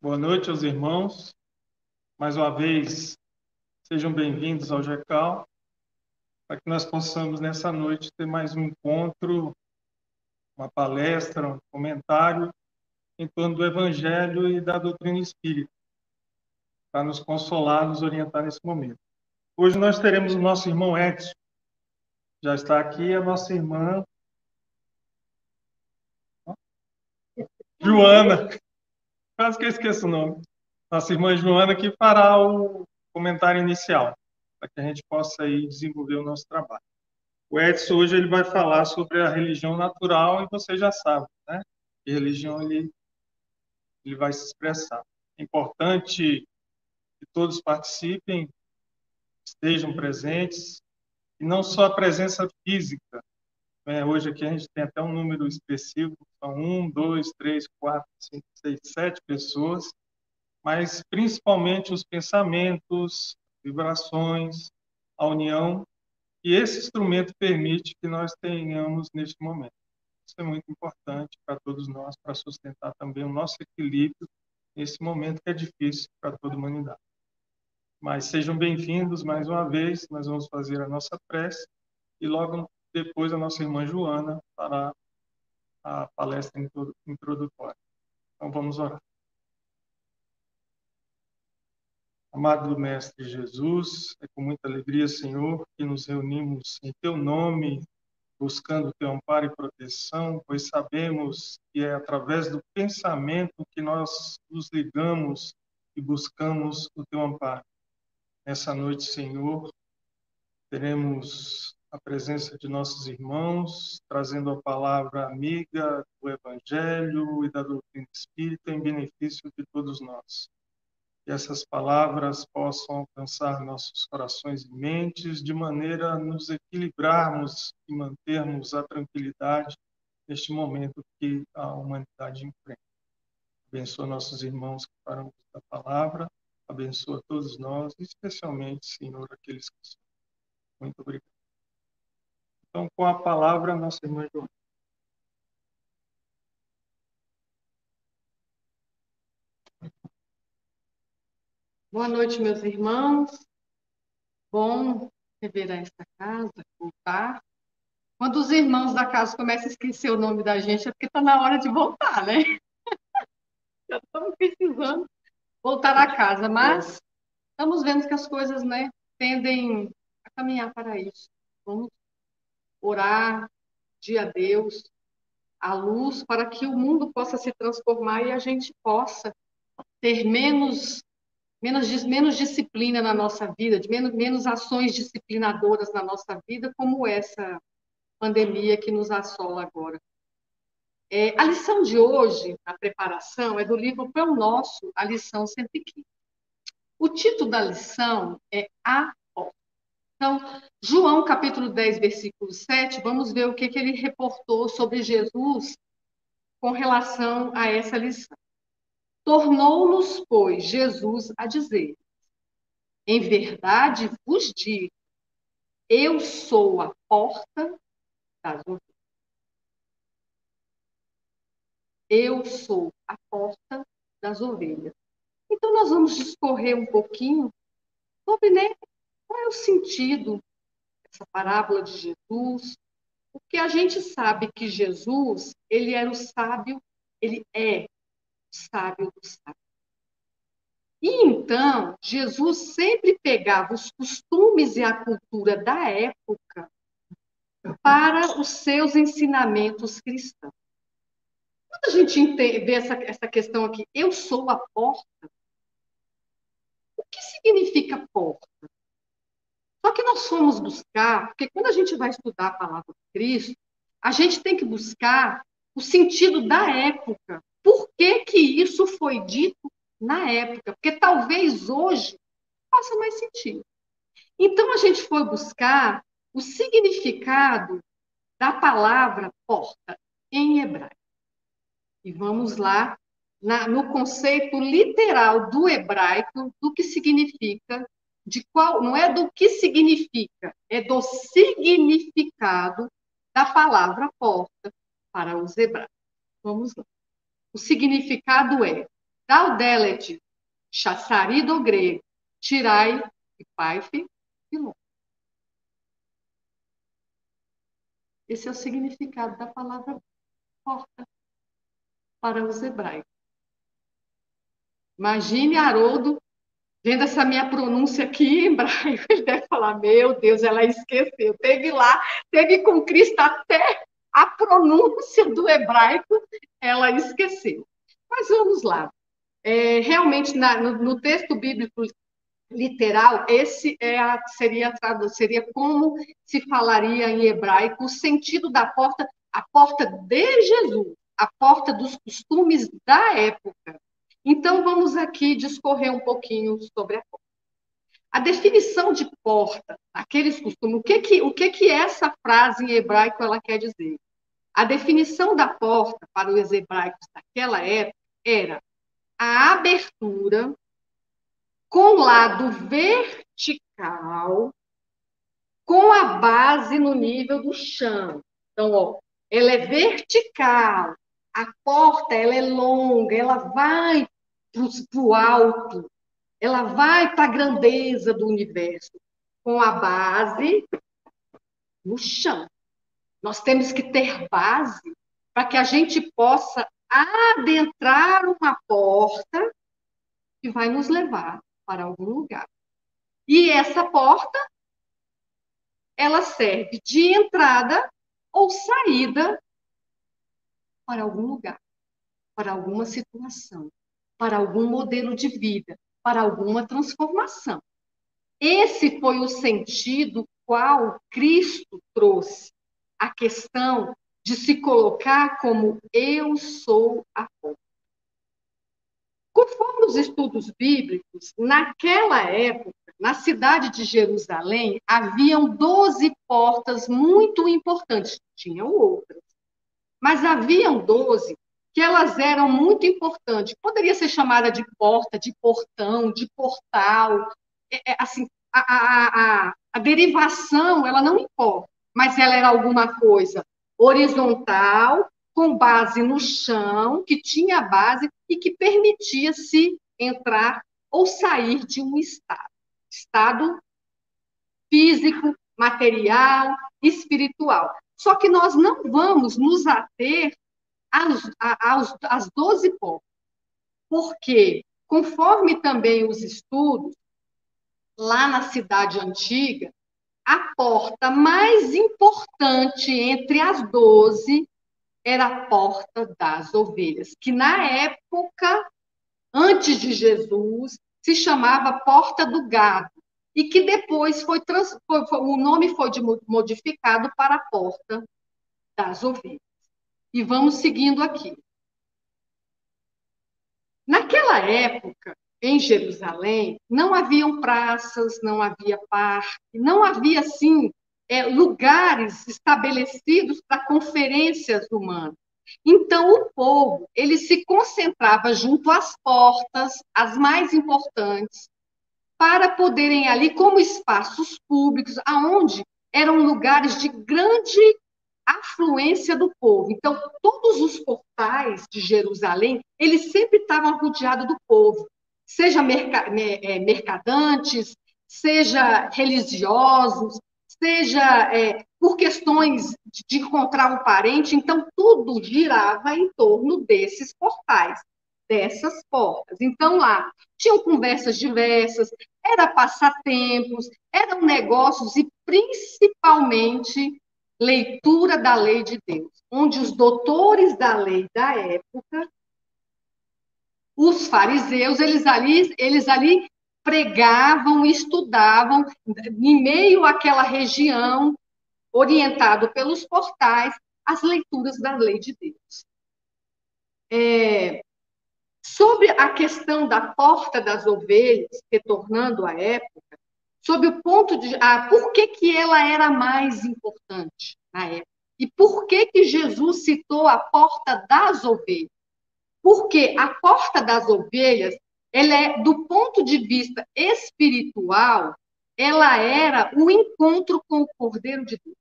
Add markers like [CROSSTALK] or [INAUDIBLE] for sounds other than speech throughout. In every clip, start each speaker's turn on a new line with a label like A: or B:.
A: Boa noite aos irmãos. Mais uma vez, sejam bem-vindos ao GECAL, para que nós possamos, nessa noite, ter mais um encontro, uma palestra, um comentário em torno do Evangelho e da doutrina espírita, para nos consolar, nos orientar nesse momento. Hoje nós teremos o nosso irmão Edson, já está aqui, a nossa irmã Joana. Quase que eu esqueço o nome. Nossa irmã Joana que fará o comentário inicial, para que a gente possa aí desenvolver o nosso trabalho. O Edson hoje ele vai falar sobre a religião natural e você já sabe, né? Que religião ele, ele vai se expressar. É importante que todos participem, estejam presentes, e não só a presença física, é, hoje aqui a gente tem até um número expressivo, são um, dois, três, quatro, cinco, seis, sete pessoas, mas principalmente os pensamentos, vibrações, a união, e esse instrumento permite que nós tenhamos neste momento. Isso é muito importante para todos nós, para sustentar também o nosso equilíbrio nesse momento que é difícil para toda a humanidade. Mas sejam bem-vindos mais uma vez, nós vamos fazer a nossa prece e logo depois, a nossa irmã Joana fará a palestra introdutória. Então, vamos orar. Amado Mestre Jesus, é com muita alegria, Senhor, que nos reunimos em Teu nome, buscando Teu amparo e proteção, pois sabemos que é através do pensamento que nós nos ligamos e buscamos o Teu amparo. Nessa noite, Senhor, teremos a presença de nossos irmãos, trazendo a palavra amiga do Evangelho e da doutrina espírita em benefício de todos nós. Que essas palavras possam alcançar nossos corações e mentes de maneira a nos equilibrarmos e mantermos a tranquilidade neste momento que a humanidade enfrenta. Abençoa nossos irmãos que farão da palavra, abençoa todos nós, especialmente, Senhor, aqueles que são. Muito obrigado. Então, com a palavra, nossa irmã Joana.
B: Boa noite, meus irmãos. Bom rever esta casa, voltar. Quando os irmãos da casa começam a esquecer o nome da gente, é porque está na hora de voltar, né? [LAUGHS] Já estamos precisando voltar à casa, mas estamos vendo que as coisas, né, tendem a caminhar para isso. Vamos orar, dia a Deus, a luz, para que o mundo possa se transformar e a gente possa ter menos menos, menos disciplina na nossa vida, de menos, menos ações disciplinadoras na nossa vida, como essa pandemia que nos assola agora. É, a lição de hoje, a preparação, é do livro Pão Nosso, a lição 115. O título da lição é A então, João capítulo 10, versículo 7, vamos ver o que, que ele reportou sobre Jesus com relação a essa lição. Tornou-nos, pois, Jesus a dizer: Em verdade vos digo, eu sou a porta das ovelhas. Eu sou a porta das ovelhas. Então, nós vamos discorrer um pouquinho sobre né, qual é o sentido dessa parábola de Jesus? Porque a gente sabe que Jesus, ele era o sábio, ele é o sábio do sábio. E então, Jesus sempre pegava os costumes e a cultura da época para os seus ensinamentos cristãos. Quando a gente vê essa, essa questão aqui, eu sou a porta, o que significa porta? Só que nós fomos buscar, porque quando a gente vai estudar a palavra de Cristo, a gente tem que buscar o sentido da época. Por que, que isso foi dito na época? Porque talvez hoje faça mais sentido. Então a gente foi buscar o significado da palavra porta em hebraico. E vamos lá na, no conceito literal do hebraico do que significa de qual, não é do que significa, é do significado da palavra porta para os hebraus. Vamos lá. o significado é Daudelet, chassari do grego, tirai e paife pilon. Esse é o significado da palavra porta para os hebraicos. Imagine Haroldo vendo essa minha pronúncia aqui hebraico, [LAUGHS] ele deve falar: Meu Deus, ela esqueceu. Teve lá, teve com Cristo até a pronúncia do hebraico, ela esqueceu. Mas vamos lá. É, realmente, na, no, no, texto bíblico literal, esse é a, seria, seria como se falaria em hebraico o sentido da porta, a porta de Jesus, a porta dos costumes da época. Então, vamos aqui discorrer um pouquinho sobre a porta. A definição de porta, aqueles costumes, o que que, o que que essa frase em hebraico ela quer dizer? A definição da porta para os hebraicos daquela época era a abertura com lado vertical com a base no nível do chão. Então, ó, ela é vertical, a porta ela é longa, ela vai para o alto, ela vai para a grandeza do universo, com a base no chão. Nós temos que ter base para que a gente possa adentrar uma porta que vai nos levar para algum lugar. E essa porta, ela serve de entrada ou saída para algum lugar, para alguma situação, para algum modelo de vida, para alguma transformação. Esse foi o sentido qual Cristo trouxe a questão de se colocar como eu sou a porta. Conforme os estudos bíblicos, naquela época, na cidade de Jerusalém, haviam 12 portas muito importantes, tinham outras, mas haviam 12 que elas eram muito importantes. Poderia ser chamada de porta, de portão, de portal, é, é, assim, a, a, a, a derivação, ela não importa, mas ela era alguma coisa horizontal, com base no chão, que tinha base e que permitia se entrar ou sair de um estado. Estado físico, material, espiritual. Só que nós não vamos nos ater às, às, às 12 portas, porque, conforme também os estudos, lá na cidade antiga, a porta mais importante entre as 12 era a porta das ovelhas, que na época, antes de Jesus, se chamava porta do gado, e que depois foi, foi, foi o nome foi de, modificado para a porta das ovelhas. E vamos seguindo aqui. Naquela época, em Jerusalém, não haviam praças, não havia parque, não havia, assim, é, lugares estabelecidos para conferências humanas. Então, o povo, ele se concentrava junto às portas, as mais importantes, para poderem ali, como espaços públicos, aonde eram lugares de grande afluência do povo. Então, todos os portais de Jerusalém, eles sempre estavam rodeados do povo, seja é, mercadantes, seja religiosos, seja é, por questões de encontrar um parente. Então, tudo girava em torno desses portais, dessas portas. Então, lá tinham conversas diversas, era passatempos, eram negócios e, principalmente, leitura da lei de Deus, onde os doutores da lei da época, os fariseus, eles ali, eles ali pregavam, estudavam em meio àquela região, orientado pelos portais, as leituras da lei de Deus. É, sobre a questão da porta das ovelhas, retornando à época, sob o ponto de ah, por que, que ela era mais importante na época e por que que Jesus citou a porta das ovelhas? Porque a porta das ovelhas, ela é do ponto de vista espiritual, ela era o encontro com o Cordeiro de Deus.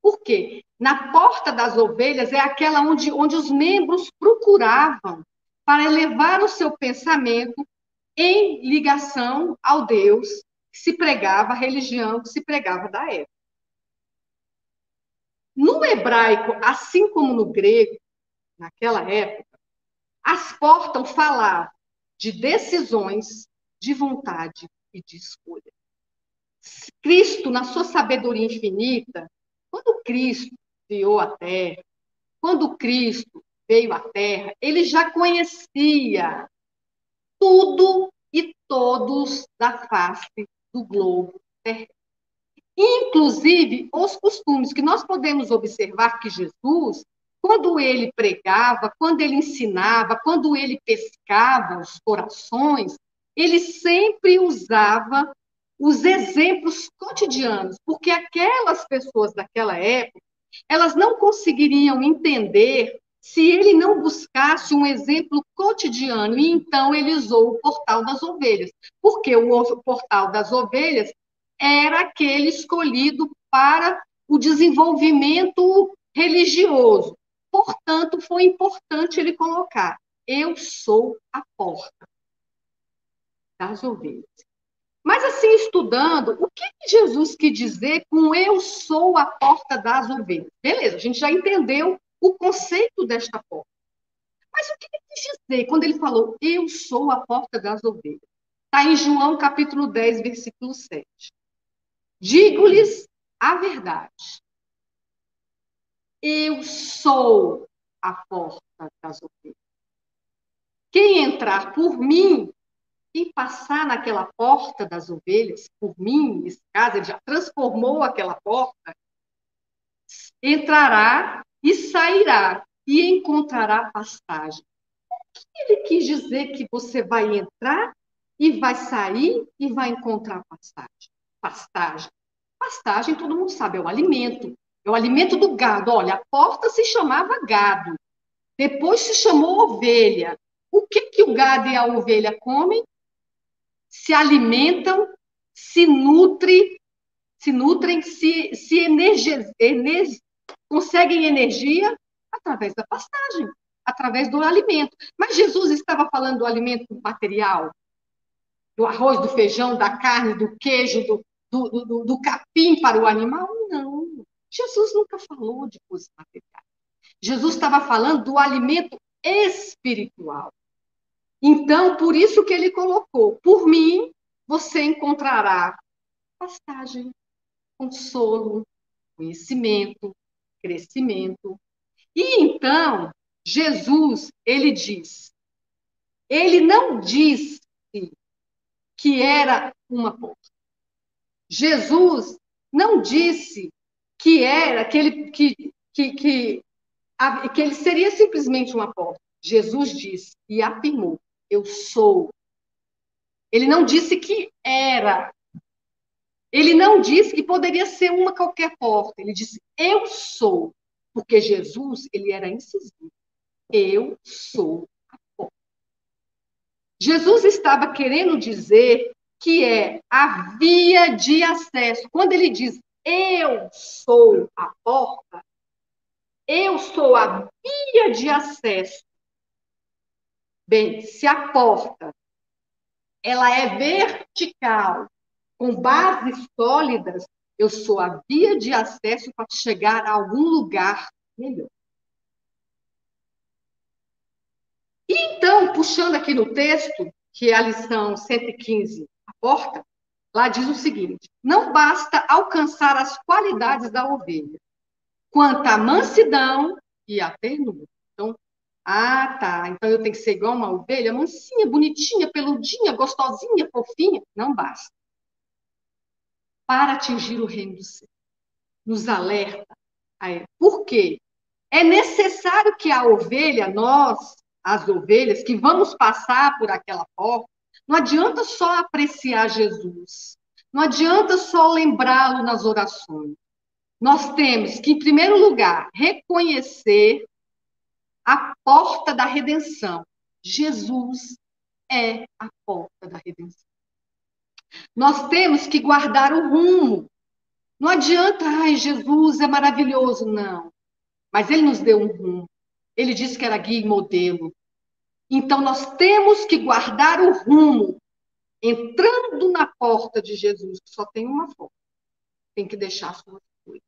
B: Por quê? Na porta das ovelhas é aquela onde, onde os membros procuravam para elevar o seu pensamento em ligação ao Deus que se pregava, a religião que se pregava da época. No hebraico, assim como no grego, naquela época, as portas falavam de decisões, de vontade e de escolha. Cristo, na sua sabedoria infinita, quando Cristo criou a terra, quando Cristo veio à terra, ele já conhecia tudo e todos da face do globo terrestre. Inclusive os costumes que nós podemos observar que Jesus, quando ele pregava, quando ele ensinava, quando ele pescava os corações, ele sempre usava os exemplos cotidianos, porque aquelas pessoas daquela época, elas não conseguiriam entender se ele não buscasse um exemplo cotidiano, e então ele usou o portal das ovelhas, porque o portal das ovelhas era aquele escolhido para o desenvolvimento religioso. Portanto, foi importante ele colocar: eu sou a porta das ovelhas. Mas assim, estudando, o que, Jesus quis dizer com eu sou a porta das ovelhas? Beleza, a gente já entendeu o conceito desta porta. Mas o que ele quis dizer quando ele falou eu sou a porta das ovelhas? Está em João capítulo 10, versículo 7. Digo-lhes a verdade. Eu sou a porta das ovelhas. Quem entrar por mim e passar naquela porta das ovelhas, por mim, nesse caso, ele já transformou aquela porta, entrará e sairá e encontrará pastagem. O que ele quis dizer que você vai entrar e vai sair e vai encontrar pastagem? Pastagem. Pastagem, todo mundo sabe, é o alimento. É o alimento do gado. Olha, a porta se chamava gado. Depois se chamou ovelha. O que, que o gado e a ovelha comem? Se alimentam, se nutrem, se nutrem, se, se energizam, conseguem energia através da pastagem, através do alimento. Mas Jesus estava falando do alimento material, do arroz, do feijão, da carne, do queijo, do, do, do, do capim para o animal? Não. Jesus nunca falou de coisas materiais. Jesus estava falando do alimento espiritual. Então, por isso que ele colocou: por mim, você encontrará pastagem, consolo, conhecimento, crescimento. E então, Jesus, ele diz, ele não disse que era uma porta. Jesus não disse que era que ele, que, que, que, que ele seria simplesmente uma porta. Jesus disse e afirmou: Eu sou. Ele não disse que era ele não disse que poderia ser uma qualquer porta. Ele disse, eu sou. Porque Jesus, ele era incisivo. Eu sou a porta. Jesus estava querendo dizer que é a via de acesso. Quando ele diz, eu sou a porta, eu sou a via de acesso. Bem, se a porta ela é vertical com bases sólidas, eu sou a via de acesso para chegar a algum lugar melhor. E então, puxando aqui no texto, que é a lição 115, a porta, lá diz o seguinte: não basta alcançar as qualidades da ovelha, quanto à mansidão e à ternura. Então, ah, tá, então eu tenho que ser igual uma ovelha, mansinha, bonitinha, peludinha, gostosinha, fofinha. Não basta para atingir o reino do céu. Nos alerta. Por quê? É necessário que a ovelha, nós, as ovelhas, que vamos passar por aquela porta, não adianta só apreciar Jesus. Não adianta só lembrá-lo nas orações. Nós temos que, em primeiro lugar, reconhecer a porta da redenção. Jesus é a porta da redenção. Nós temos que guardar o rumo. Não adianta, ai, Jesus é maravilhoso, não. Mas ele nos deu um rumo. Ele disse que era guia e modelo. Então nós temos que guardar o rumo, entrando na porta de Jesus, só tem uma forma. Tem que deixar suas coisas.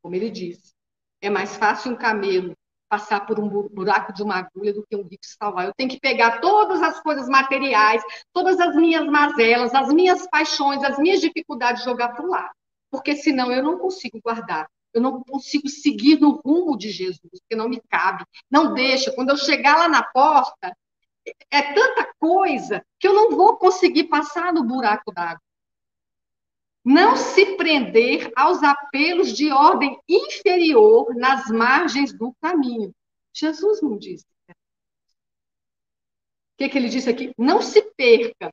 B: Como ele disse, é mais fácil um camelo passar por um buraco de uma agulha do que um rico salvar. Eu tenho que pegar todas as coisas materiais, todas as minhas mazelas, as minhas paixões, as minhas dificuldades, jogar para o lado. Porque senão eu não consigo guardar. Eu não consigo seguir no rumo de Jesus, porque não me cabe. Não deixa. Quando eu chegar lá na porta, é tanta coisa que eu não vou conseguir passar no buraco d'água. Não se prender aos apelos de ordem inferior nas margens do caminho. Jesus não disse. O que, que ele disse aqui? Não se perca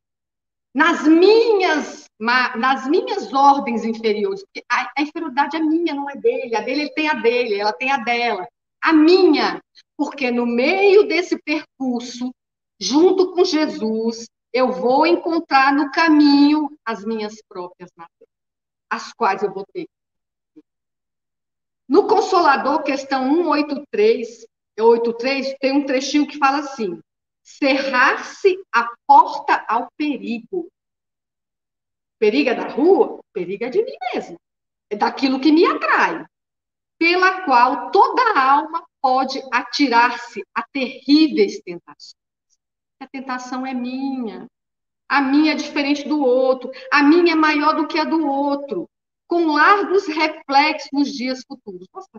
B: nas minhas, nas minhas ordens inferiores. A, a inferioridade é minha, não é dele. A dele ele tem a dele, ela tem a dela. A minha. Porque no meio desse percurso, junto com Jesus, eu vou encontrar no caminho as minhas próprias matérias, as quais eu vou ter. No Consolador, questão 183, 83, tem um trechinho que fala assim: cerrar-se a porta ao perigo. Periga da rua? Periga de mim mesmo. É daquilo que me atrai, pela qual toda alma pode atirar-se a terríveis tentações a tentação é minha. A minha é diferente do outro. A minha é maior do que a do outro. Com largos reflexos nos dias futuros. Nossa,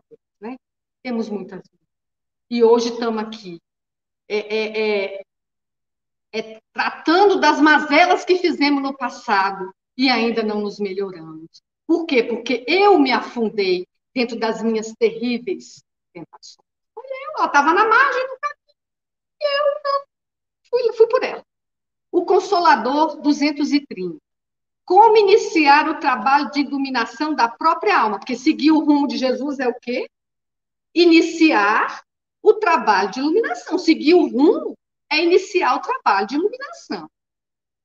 B: né? Temos muitas. E hoje estamos aqui. É, é, é, é, tratando das mazelas que fizemos no passado e ainda não nos melhoramos. Por quê? Porque eu me afundei dentro das minhas terríveis tentações. Olha, eu estava na margem do caminho. E eu não Fui, fui por ela. O Consolador 230. Como iniciar o trabalho de iluminação da própria alma? Porque seguir o rumo de Jesus é o quê? Iniciar o trabalho de iluminação. Seguir o rumo é iniciar o trabalho de iluminação.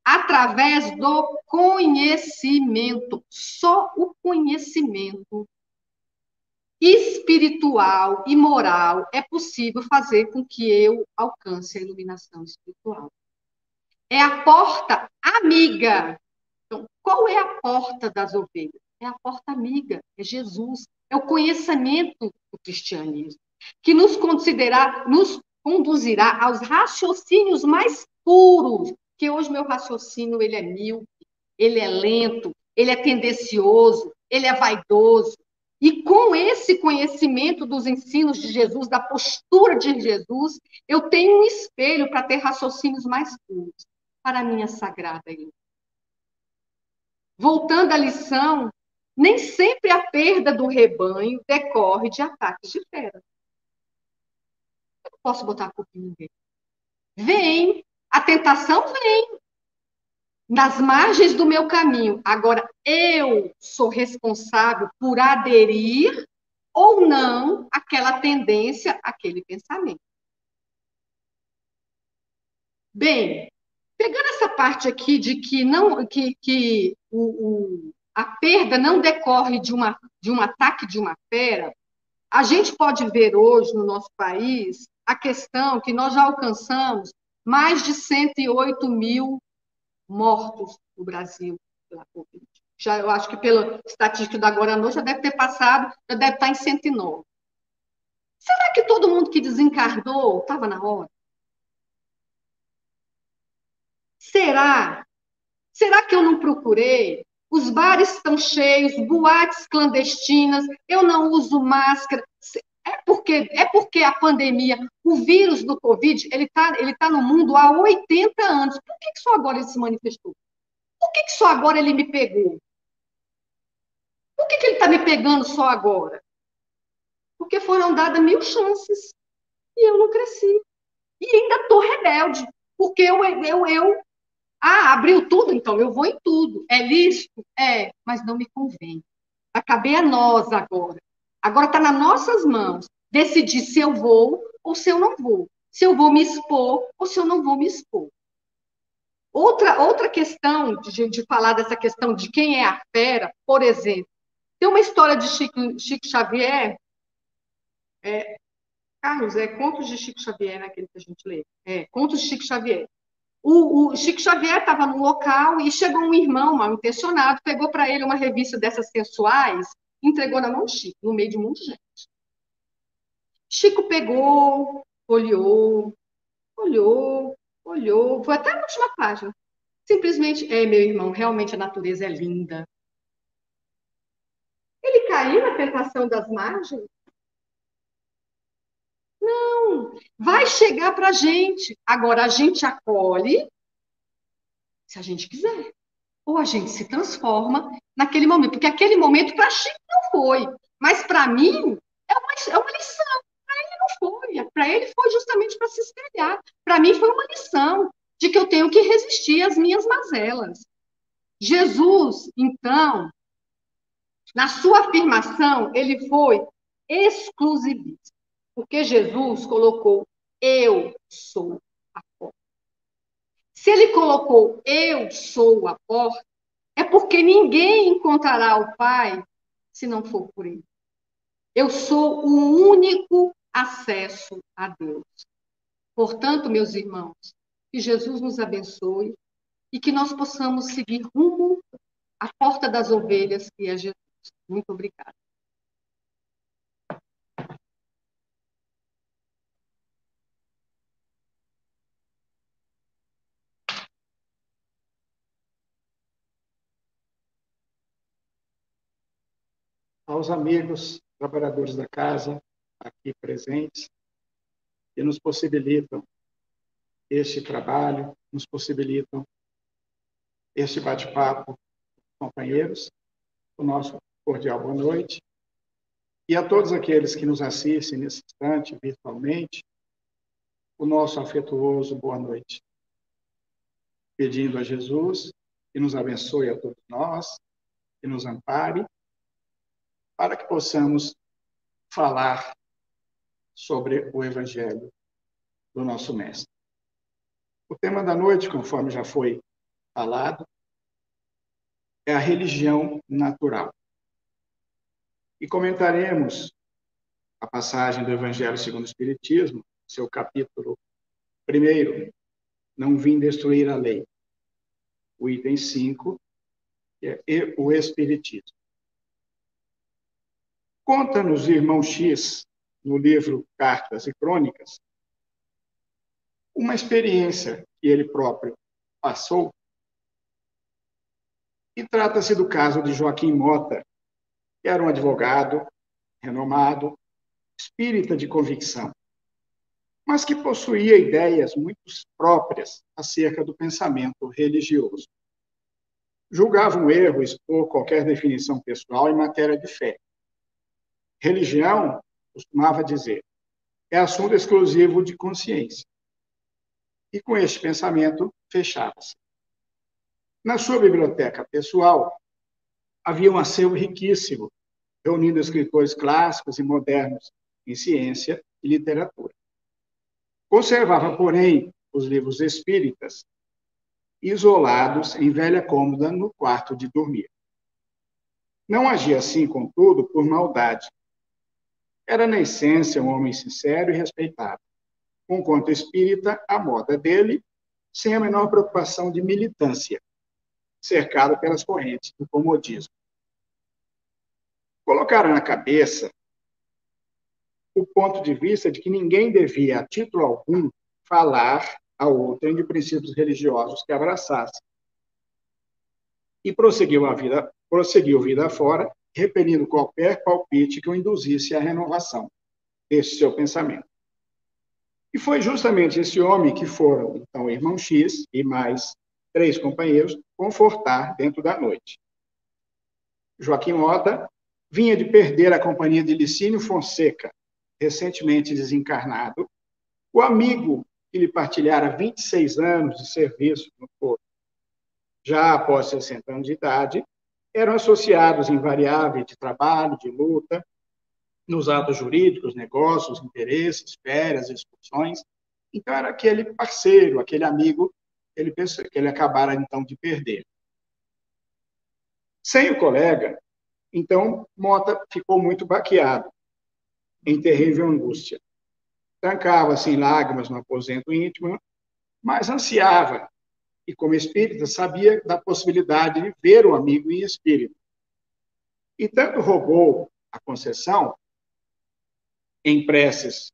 B: Através do conhecimento. Só o conhecimento espiritual e moral é possível fazer com que eu alcance a iluminação espiritual. É a porta amiga. Então, qual é a porta das ovelhas? É a porta amiga, é Jesus, é o conhecimento do cristianismo, que nos considerar, nos conduzirá aos raciocínios mais puros, que hoje meu raciocínio ele é míope, ele é lento, ele é tendencioso, ele é vaidoso, e com esse conhecimento dos ensinos de Jesus, da postura de Jesus, eu tenho um espelho para ter raciocínios mais puros para a minha sagrada ilha. Voltando à lição, nem sempre a perda do rebanho decorre de ataques de fera. Eu não posso botar a culpa em ninguém. Vem, a tentação vem, nas margens do meu caminho. Agora, eu sou responsável por aderir ou não àquela tendência, àquele pensamento. Bem, pegando essa parte aqui de que não que, que o, o, a perda não decorre de, uma, de um ataque de uma fera, a gente pode ver hoje no nosso país a questão que nós já alcançamos mais de 108 mil mortos no Brasil pela Covid. Já, eu acho que pela estatística da noite já deve ter passado, já deve estar em 109. Será que todo mundo que desencarnou estava na hora? Será? Será que eu não procurei? Os bares estão cheios, boates clandestinas, eu não uso máscara. É porque, é porque a pandemia, o vírus do Covid, ele está ele tá no mundo há 80 anos. Por que, que só agora ele se manifestou? Por que, que só agora ele me pegou? Por que, que ele está me pegando só agora? Porque foram dadas mil chances e eu não cresci. E ainda estou rebelde, porque eu, eu, eu. Ah, abriu tudo, então eu vou em tudo. É lícito? É, mas não me convém. Vai caber a nós agora Agora está nas nossas mãos decidir se eu vou ou se eu não vou. Se eu vou me expor ou se eu não vou me expor. Outra, outra questão de, de falar dessa questão de quem é a fera, por exemplo, Tem uma história de Chico, Chico Xavier. É, Carlos, é Contos de Chico Xavier, naquele que a gente lê. É, Contos de Chico Xavier. O, o Chico Xavier estava no local e chegou um irmão mal intencionado, pegou para ele uma revista dessas sensuais, entregou na mão Chico, no meio de um monte de gente. Chico pegou, olhou, olhou, olhou, foi até a última página. Simplesmente, é, meu irmão, realmente a natureza é linda. Caiu na tentação das margens? Não, vai chegar para a gente. Agora a gente acolhe se a gente quiser. Ou a gente se transforma naquele momento. Porque aquele momento para Chico não foi. Mas para mim é uma, é uma lição. Para ele não foi. Para ele foi justamente para se espelhar. Para mim foi uma lição de que eu tenho que resistir às minhas mazelas. Jesus, então, na sua afirmação, ele foi exclusivista. Porque Jesus colocou eu sou a porta. Se ele colocou eu sou a porta, é porque ninguém encontrará o Pai se não for por ele. Eu sou o único acesso a Deus. Portanto, meus irmãos, que Jesus nos abençoe e que nós possamos seguir rumo à porta das ovelhas, que é Jesus. Muito obrigada.
C: aos amigos, trabalhadores da casa aqui presentes, que nos possibilitam este trabalho, nos possibilitam este bate-papo, companheiros, o nosso cordial boa noite. E a todos aqueles que nos assistem nesse instante, virtualmente, o nosso afetuoso boa noite. Pedindo a Jesus que nos abençoe a todos nós, que nos ampare para que possamos falar sobre o Evangelho do nosso Mestre. O tema da noite, conforme já foi falado, é a religião natural. E comentaremos a passagem do Evangelho segundo o Espiritismo, seu capítulo primeiro, não vim destruir a lei. O item 5, que é o Espiritismo. Conta-nos, irmão X, no livro Cartas e Crônicas, uma experiência que ele próprio passou. E trata-se do caso de Joaquim Mota, era um advogado renomado, espírita de convicção, mas que possuía ideias muito próprias acerca do pensamento religioso. Julgava um erro expor qualquer definição pessoal em matéria de fé Religião, costumava dizer, é assunto exclusivo de consciência. E com este pensamento, fechava-se. Na sua biblioteca pessoal, havia um acervo riquíssimo, reunindo escritores clássicos e modernos em ciência e literatura. Conservava, porém, os livros espíritas isolados em velha cômoda no quarto de dormir. Não agia assim, contudo, por maldade, era, na essência, um homem sincero e respeitado. Um conto espírita, a moda dele, sem a menor preocupação de militância, cercado pelas correntes do comodismo. Colocaram na cabeça o ponto de vista de que ninguém devia, a título algum, falar ao outro de princípios religiosos que abraçasse. E prosseguiu a vida, prosseguiu vida fora, repelindo qualquer palpite que o induzisse à renovação desse seu pensamento. E foi justamente esse homem que foram, então, o irmão X e mais três companheiros confortar dentro da noite. Joaquim Mota vinha de perder a companhia de Licínio Fonseca, recentemente desencarnado, o amigo que lhe partilhara 26 anos de serviço no corpo. Já após 60 anos de idade, eram associados invariáveis de trabalho, de luta, nos atos jurídicos, negócios, interesses, férias, excursões. Então, era aquele parceiro, aquele amigo que ele, pensou, que ele acabara, então, de perder. Sem o colega, Então, Mota ficou muito baqueado, em terrível angústia. Trancava-se em lágrimas no aposento íntimo, mas ansiava, e como espírita, sabia da possibilidade de ver o amigo em espírito. E tanto rogou a concessão em preces,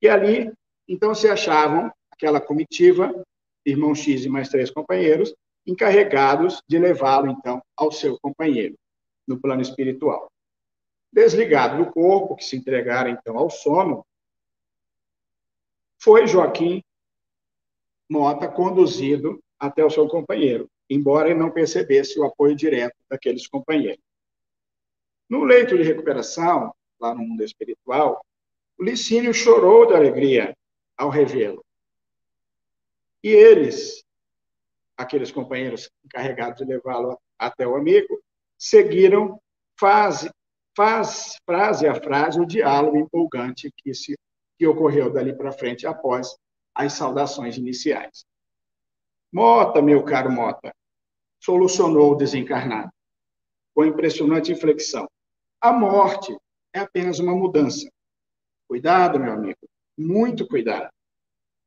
C: que ali, então, se achavam aquela comitiva, irmão X e mais três companheiros, encarregados de levá-lo, então, ao seu companheiro, no plano espiritual. Desligado do corpo, que se entregara, então, ao sono, foi Joaquim Mota conduzido até o seu companheiro, embora ele não percebesse o apoio direto daqueles companheiros. No leito de recuperação, lá no mundo espiritual, o Licínio chorou de alegria ao revê-lo. E eles, aqueles companheiros encarregados de levá-lo até o amigo, seguiram fase, frase a frase o diálogo empolgante que, se, que ocorreu dali para frente após as saudações iniciais. Mota, meu caro Mota, solucionou o desencarnado, com impressionante inflexão. A morte é apenas uma mudança. Cuidado, meu amigo, muito cuidado.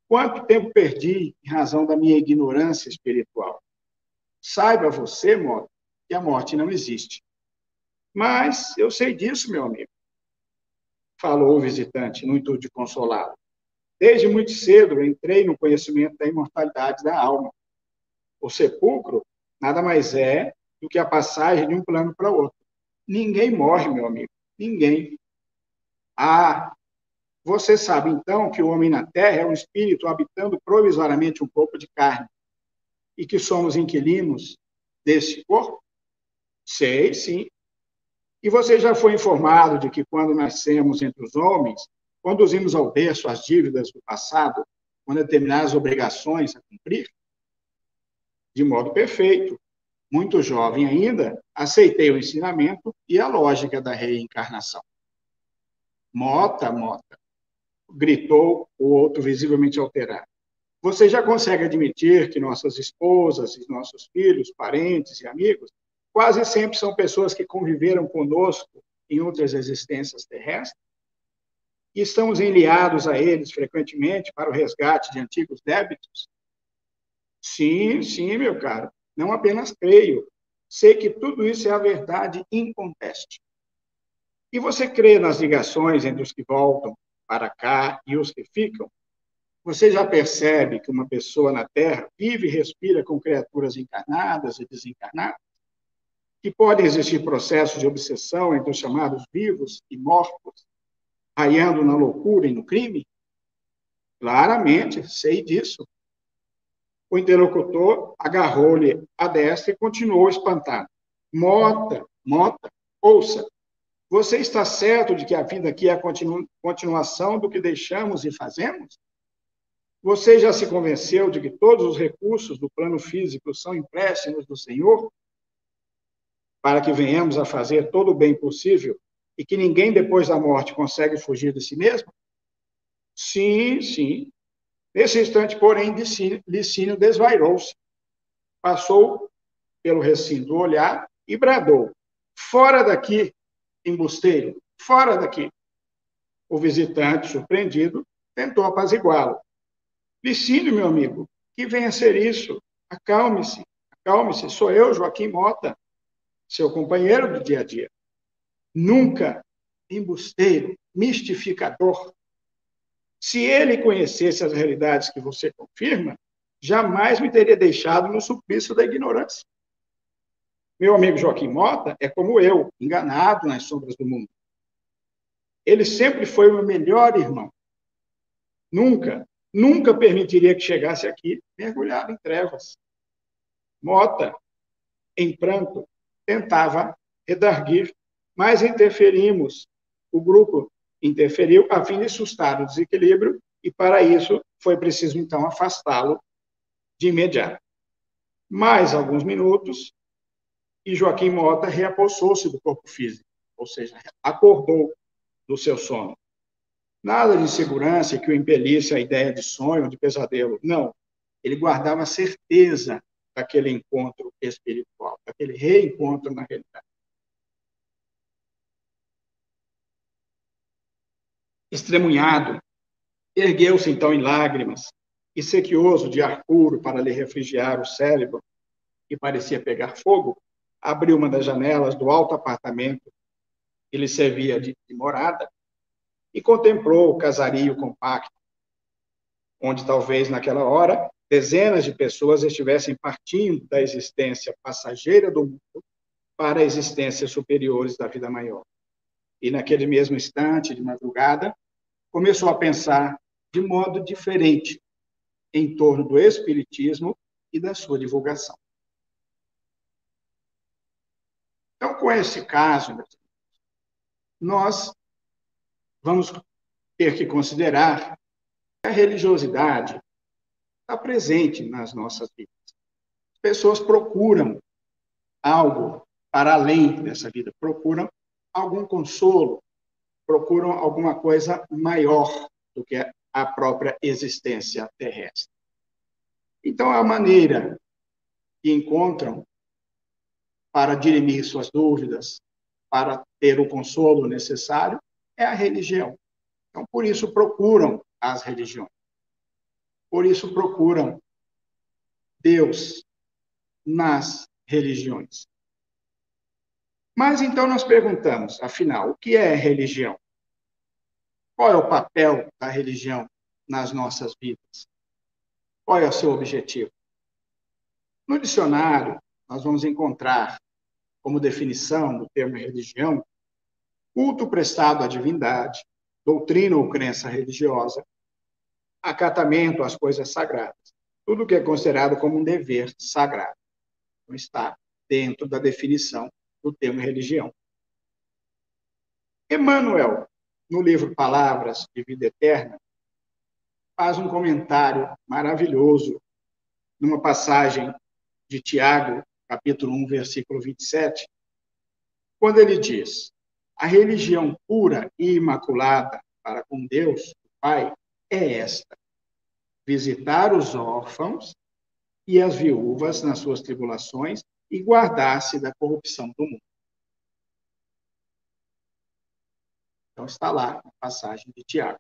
C: Quanto tempo perdi em razão da minha ignorância espiritual? Saiba você, Mota, que a morte não existe. Mas eu sei disso, meu amigo. Falou o visitante, no intuito de consolá-lo. Desde muito cedo entrei no conhecimento da imortalidade da alma. O sepulcro nada mais é do que a passagem de um plano para outro. Ninguém morre, meu amigo. Ninguém. Ah, você sabe, então, que o homem na Terra é um espírito habitando provisoriamente um corpo de carne e que somos inquilinos desse corpo? Sei, sim. E você já foi informado de que quando nascemos entre os homens, conduzimos ao berço as dívidas do passado com determinadas obrigações a cumprir? De modo perfeito. Muito jovem ainda, aceitei o ensinamento e a lógica da reencarnação. Mota, Mota, gritou o outro visivelmente alterado. Você já consegue admitir que nossas esposas e nossos filhos, parentes e amigos, quase sempre são pessoas que conviveram conosco em outras existências terrestres? E estamos enliados a eles frequentemente para o resgate de antigos débitos? Sim, sim, meu caro. Não apenas creio. Sei que tudo isso é a verdade inconteste. E você crê nas ligações entre os que voltam para cá e os que ficam, você já percebe que uma pessoa na Terra vive e respira com criaturas encarnadas e desencarnadas? Que podem existir processos de obsessão entre os chamados vivos e mortos, raiando na loucura e no crime? Claramente, sei disso. O interlocutor agarrou-lhe a destra e continuou espantado. Mota, Mota, ouça, você está certo de que a vida aqui é a continuação do que deixamos e fazemos? Você já se convenceu de que todos os recursos do plano físico são empréstimos do Senhor? Para que venhamos a fazer todo o bem possível e que ninguém depois da morte consegue fugir de si mesmo? Sim, sim. Nesse instante, porém, Licínio desvairou-se, passou pelo recinto olhar e bradou: Fora daqui, embusteiro, fora daqui. O visitante, surpreendido, tentou apaziguá-lo. Licínio, meu amigo, que venha ser isso? Acalme-se, acalme-se. Sou eu, Joaquim Mota, seu companheiro do dia a dia. Nunca embusteiro, mistificador. Se ele conhecesse as realidades que você confirma, jamais me teria deixado no suplício da ignorância. Meu amigo Joaquim Mota é como eu, enganado nas sombras do mundo. Ele sempre foi o meu melhor irmão. Nunca, nunca permitiria que chegasse aqui mergulhado em trevas. Mota, em pranto, tentava redarguir, mas interferimos. O grupo interferiu a fim de sustar o desequilíbrio e, para isso, foi preciso, então, afastá-lo de imediato. Mais alguns minutos, e Joaquim Mota reapossou-se do corpo físico, ou seja, acordou do seu sono. Nada de segurança que o impelisse à ideia de sonho, de pesadelo. Não. Ele guardava certeza daquele encontro espiritual, daquele reencontro na realidade. Estremunhado, ergueu-se então em lágrimas e, sequioso de ar puro para lhe refrigiar o cérebro, que parecia pegar fogo, abriu uma das janelas do alto apartamento que lhe servia de, de morada e contemplou o casario compacto, onde talvez naquela hora dezenas de pessoas estivessem partindo da existência passageira do mundo para existências superiores da vida maior. E naquele mesmo instante de madrugada, começou a pensar de modo diferente em torno do espiritismo e da sua divulgação. Então, com esse caso, nós vamos ter que considerar a religiosidade está presente nas nossas vidas. As pessoas procuram algo para além dessa vida, procuram algum consolo, procuram alguma coisa maior do que a própria existência terrestre. Então, a maneira que encontram para dirimir suas dúvidas, para ter o consolo necessário, é a religião. Então, por isso procuram as religiões. Por isso procuram Deus nas religiões. Mas então nós perguntamos, afinal, o que é religião? Qual é o papel da religião nas nossas vidas? Qual é o seu objetivo? No dicionário, nós vamos encontrar como definição do termo religião culto prestado à divindade, doutrina ou crença religiosa, acatamento às coisas sagradas, tudo que é considerado como um dever sagrado. Então, está dentro da definição do termo religião. Emmanuel, no livro Palavras de Vida Eterna, faz um comentário maravilhoso numa passagem de Tiago, capítulo 1, versículo 27, quando ele diz: A religião pura e imaculada para com Deus, o Pai, é esta: visitar os órfãos e as viúvas nas suas tribulações e guardar-se da corrupção do mundo. Então está lá a passagem de Tiago.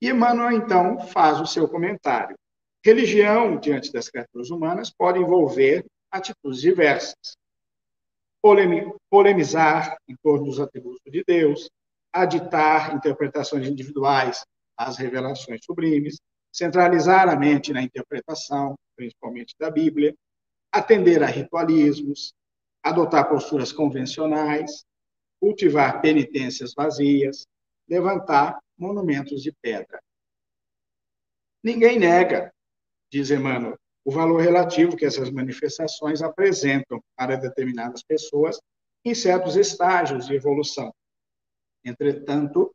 C: E Emmanuel, então, faz o seu comentário. Religião, diante das criaturas humanas, pode envolver atitudes diversas. Polemizar em torno dos atributos de Deus, aditar interpretações individuais às revelações sublimes, centralizar a mente na interpretação, principalmente da Bíblia, atender a ritualismos, adotar posturas convencionais, cultivar penitências vazias, levantar monumentos de pedra. Ninguém nega, diz Emmanuel, o valor relativo que essas manifestações apresentam para determinadas pessoas em certos estágios de evolução. Entretanto,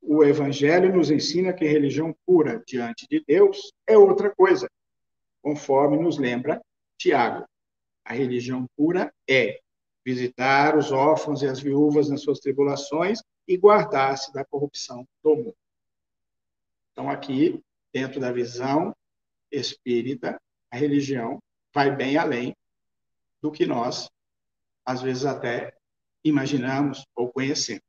C: o Evangelho nos ensina que religião pura diante de Deus é outra coisa, conforme nos lembra Tiago. A religião pura é visitar os órfãos e as viúvas nas suas tribulações e guardar-se da corrupção do mundo. Então, aqui, dentro da visão espírita, a religião vai bem além do que nós, às vezes, até imaginamos ou conhecemos.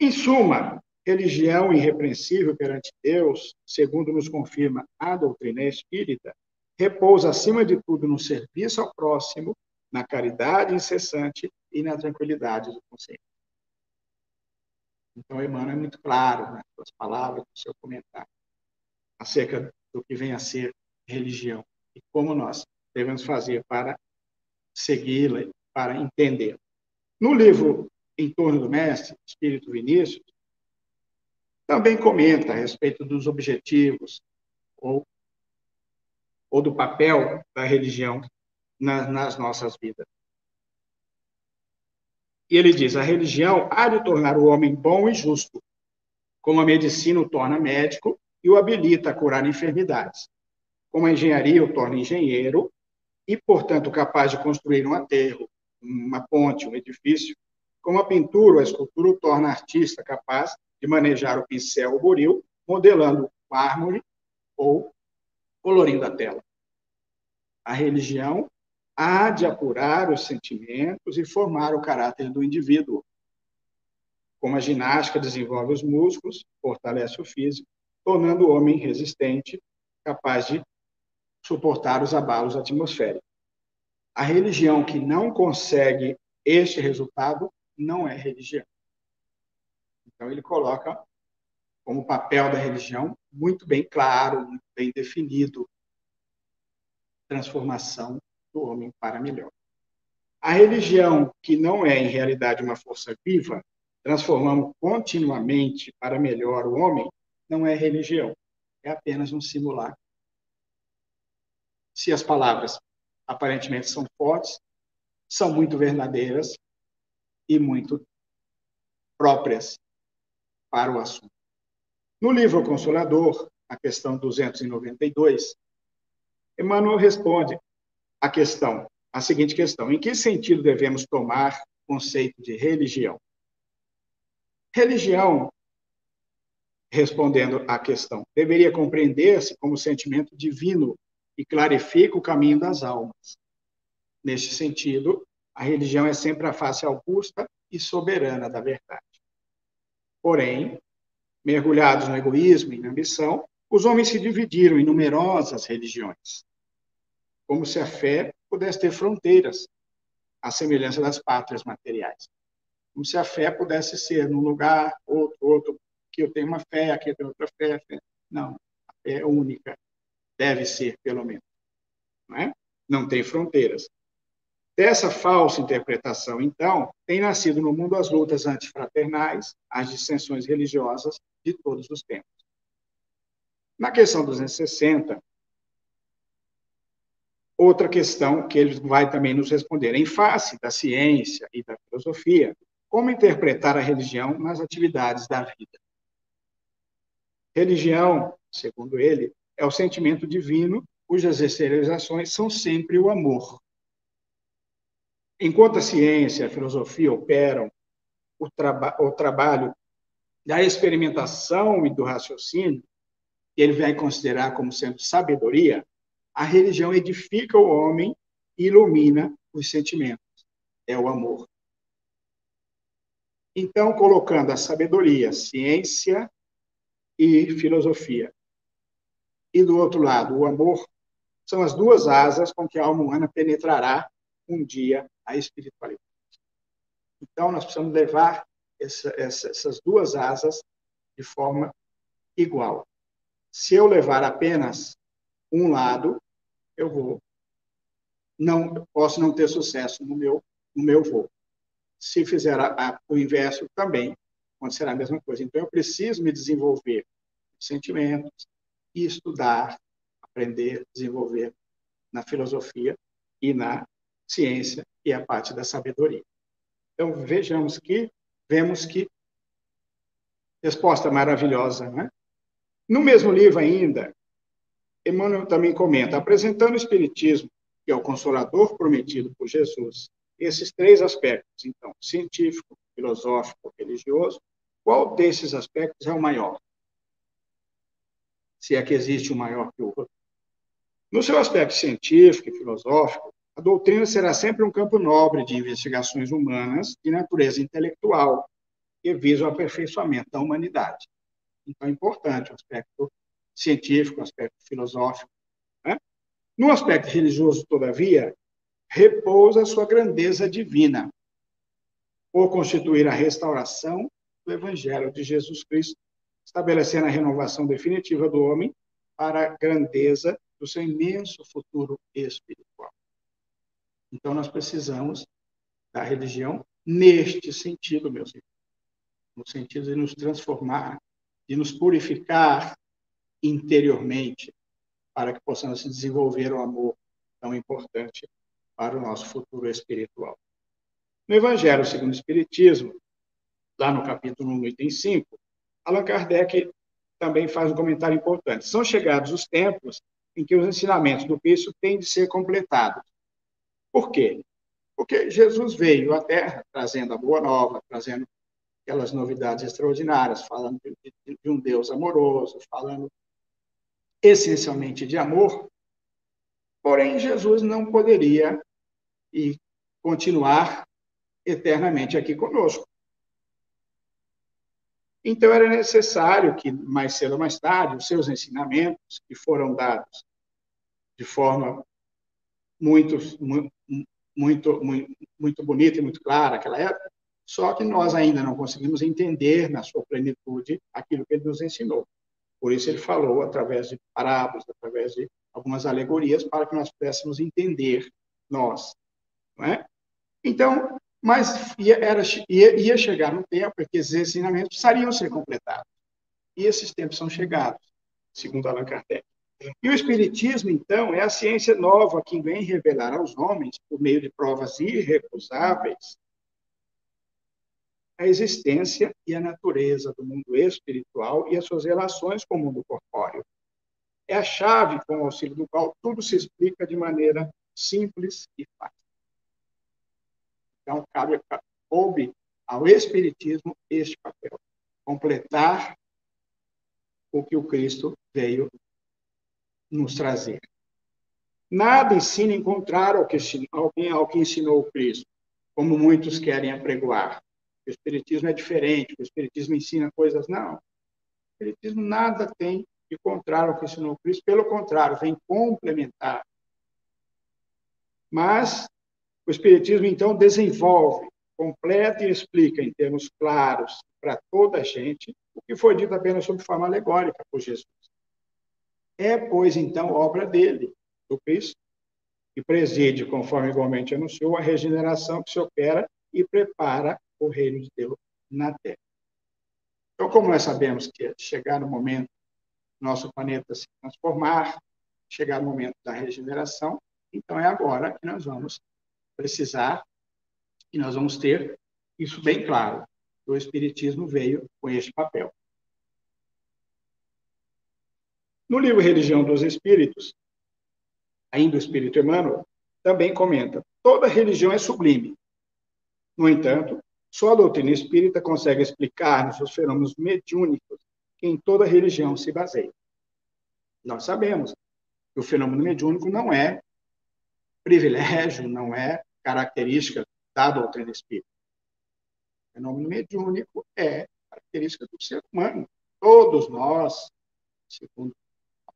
C: Em suma, religião irrepreensível perante Deus, segundo nos confirma a doutrina espírita, repousa acima de tudo no serviço ao próximo, na caridade incessante e na tranquilidade do consciente. Então, Emmanuel é muito claro nas suas palavras, no seu comentário, acerca do que vem a ser religião e como nós devemos fazer para segui-la, para entender. No livro Em torno do Mestre, Espírito Vinícius, também comenta a respeito dos objetivos ou, ou do papel da religião na, nas nossas vidas. E ele diz: a religião há de tornar o homem bom e justo, como a medicina o torna médico e o habilita a curar enfermidades. Como a engenharia o torna engenheiro e, portanto, capaz de construir um aterro, uma ponte, um edifício, como a pintura ou a escultura o torna artista capaz de manejar o pincel ou boril, modelando mármore ou colorindo a tela. A religião há de apurar os sentimentos e formar o caráter do indivíduo, como a ginástica desenvolve os músculos, fortalece o físico, tornando o homem resistente, capaz de suportar os abalos atmosféricos. A religião que não consegue este resultado não é religião. Então, ele coloca como papel da religião muito bem claro, muito bem definido transformação do homem para melhor. A religião, que não é em realidade uma força viva, transformando continuamente para melhor o homem, não é religião, é apenas um simulacro. Se as palavras aparentemente são fortes, são muito verdadeiras e muito próprias para o assunto. No livro Consolador, a questão 292, Emmanuel responde a questão, a seguinte questão: em que sentido devemos tomar o conceito de religião? Religião, respondendo à questão, deveria compreender-se como sentimento divino e clarifica o caminho das almas. Neste sentido, a religião é sempre a face augusta e soberana da verdade. Porém, mergulhados no egoísmo e na ambição, os homens se dividiram em numerosas religiões, como se a fé pudesse ter fronteiras, à semelhança das pátrias materiais. Como se a fé pudesse ser num lugar, outro, outro, que eu tenho uma fé, aqui eu tenho outra fé. Não, a fé é única, deve ser, pelo menos. Não, é? não tem fronteiras. Dessa falsa interpretação, então, tem nascido no mundo as lutas antifraternais, as dissensões religiosas de todos os tempos. Na questão 260, outra questão que ele vai também nos responder, em face da ciência e da filosofia, como interpretar a religião nas atividades da vida? Religião, segundo ele, é o sentimento divino cujas exteriorizações são sempre o amor. Enquanto a ciência e a filosofia operam o, traba o trabalho da experimentação e do raciocínio, que ele vai considerar como sendo sabedoria, a religião edifica o homem e ilumina os sentimentos. É o amor. Então, colocando a sabedoria, ciência e filosofia, e do outro lado, o amor, são as duas asas com que a alma humana penetrará um dia a espiritualidade. Então, nós precisamos levar essa, essa, essas duas asas de forma igual. Se eu levar apenas um lado, eu vou não posso não ter sucesso no meu no meu voo. Se fizer a, a, o inverso também acontecerá a mesma coisa. Então eu preciso me desenvolver sentimentos e estudar, aprender, desenvolver na filosofia e na ciência e a parte da sabedoria. Então vejamos que vemos que resposta maravilhosa, né? No mesmo livro ainda, Emmanuel também comenta, apresentando o Espiritismo, que é o consolador prometido por Jesus, esses três aspectos, então, científico, filosófico, religioso, qual desses aspectos é o maior? Se é que existe um maior que o outro. No seu aspecto científico e filosófico, a doutrina será sempre um campo nobre de investigações humanas de natureza intelectual, que visa o aperfeiçoamento da humanidade. Então, é importante o aspecto científico, o aspecto filosófico. Né? No aspecto religioso, todavia, repousa a sua grandeza divina, por constituir a restauração do Evangelho de Jesus Cristo, estabelecendo a renovação definitiva do homem para a grandeza do seu imenso futuro espiritual. Então, nós precisamos da religião neste sentido, meus irmãos, no sentido de nos transformar de nos purificar interiormente para que possamos desenvolver o amor tão importante para o nosso futuro espiritual. No Evangelho segundo o Espiritismo, lá no capítulo 1, item 5, Allan Kardec também faz um comentário importante. São chegados os tempos em que os ensinamentos do Cristo têm de ser completados. Por quê? Porque Jesus veio à Terra trazendo a boa nova, trazendo aquelas novidades extraordinárias, falando de, de um Deus amoroso, falando essencialmente de amor. Porém, Jesus não poderia e continuar eternamente aqui conosco. Então, era necessário que, mais cedo ou mais tarde, os seus ensinamentos, que foram dados de forma muito, muito, muito, muito bonita e muito clara naquela época, só que nós ainda não conseguimos entender na sua plenitude aquilo que ele nos ensinou. Por isso ele falou através de parábolas, através de algumas alegorias, para que nós pudéssemos entender nós. Não é? Então, mas ia, era, ia, ia chegar um tempo em que esses ensinamentos precisariam ser completados. E esses tempos são chegados, segundo Allan Kardec. E o Espiritismo, então, é a ciência nova que vem revelar aos homens, por meio de provas irrecusáveis, a existência e a natureza do mundo espiritual e as suas relações com o mundo corpóreo. É a chave com o auxílio do qual tudo se explica de maneira simples e fácil. Então, cabe, coube ao Espiritismo este papel, completar o que o Cristo veio nos trazer. Nada ensina em contrário ao que, ao que ensinou o Cristo, como muitos querem apregoar. O Espiritismo é diferente, o Espiritismo ensina coisas. Não. O Espiritismo nada tem de contrário ao que ensinou o Cristo, pelo contrário, vem complementar. Mas o Espiritismo, então, desenvolve, completa e explica em termos claros para toda a gente o que foi dito apenas sob forma alegórica por Jesus. É, pois, então, obra dele, do Cristo, que preside, conforme igualmente anunciou, a regeneração que se opera e prepara o reino de Deus na Terra. Então, como nós sabemos que chegar no momento nosso planeta se transformar, chegar no momento da regeneração, então é agora que nós vamos precisar e nós vamos ter isso bem claro. O Espiritismo veio com este papel. No livro Religião dos Espíritos, ainda o Espírito Emmanuel, também comenta: toda religião é sublime. No entanto, só a doutrina espírita consegue explicar-nos os fenômenos mediúnicos que em toda religião se baseia. Nós sabemos que o fenômeno mediúnico não é privilégio, não é característica da doutrina espírita. O fenômeno mediúnico é característica do ser humano. Todos nós, segundo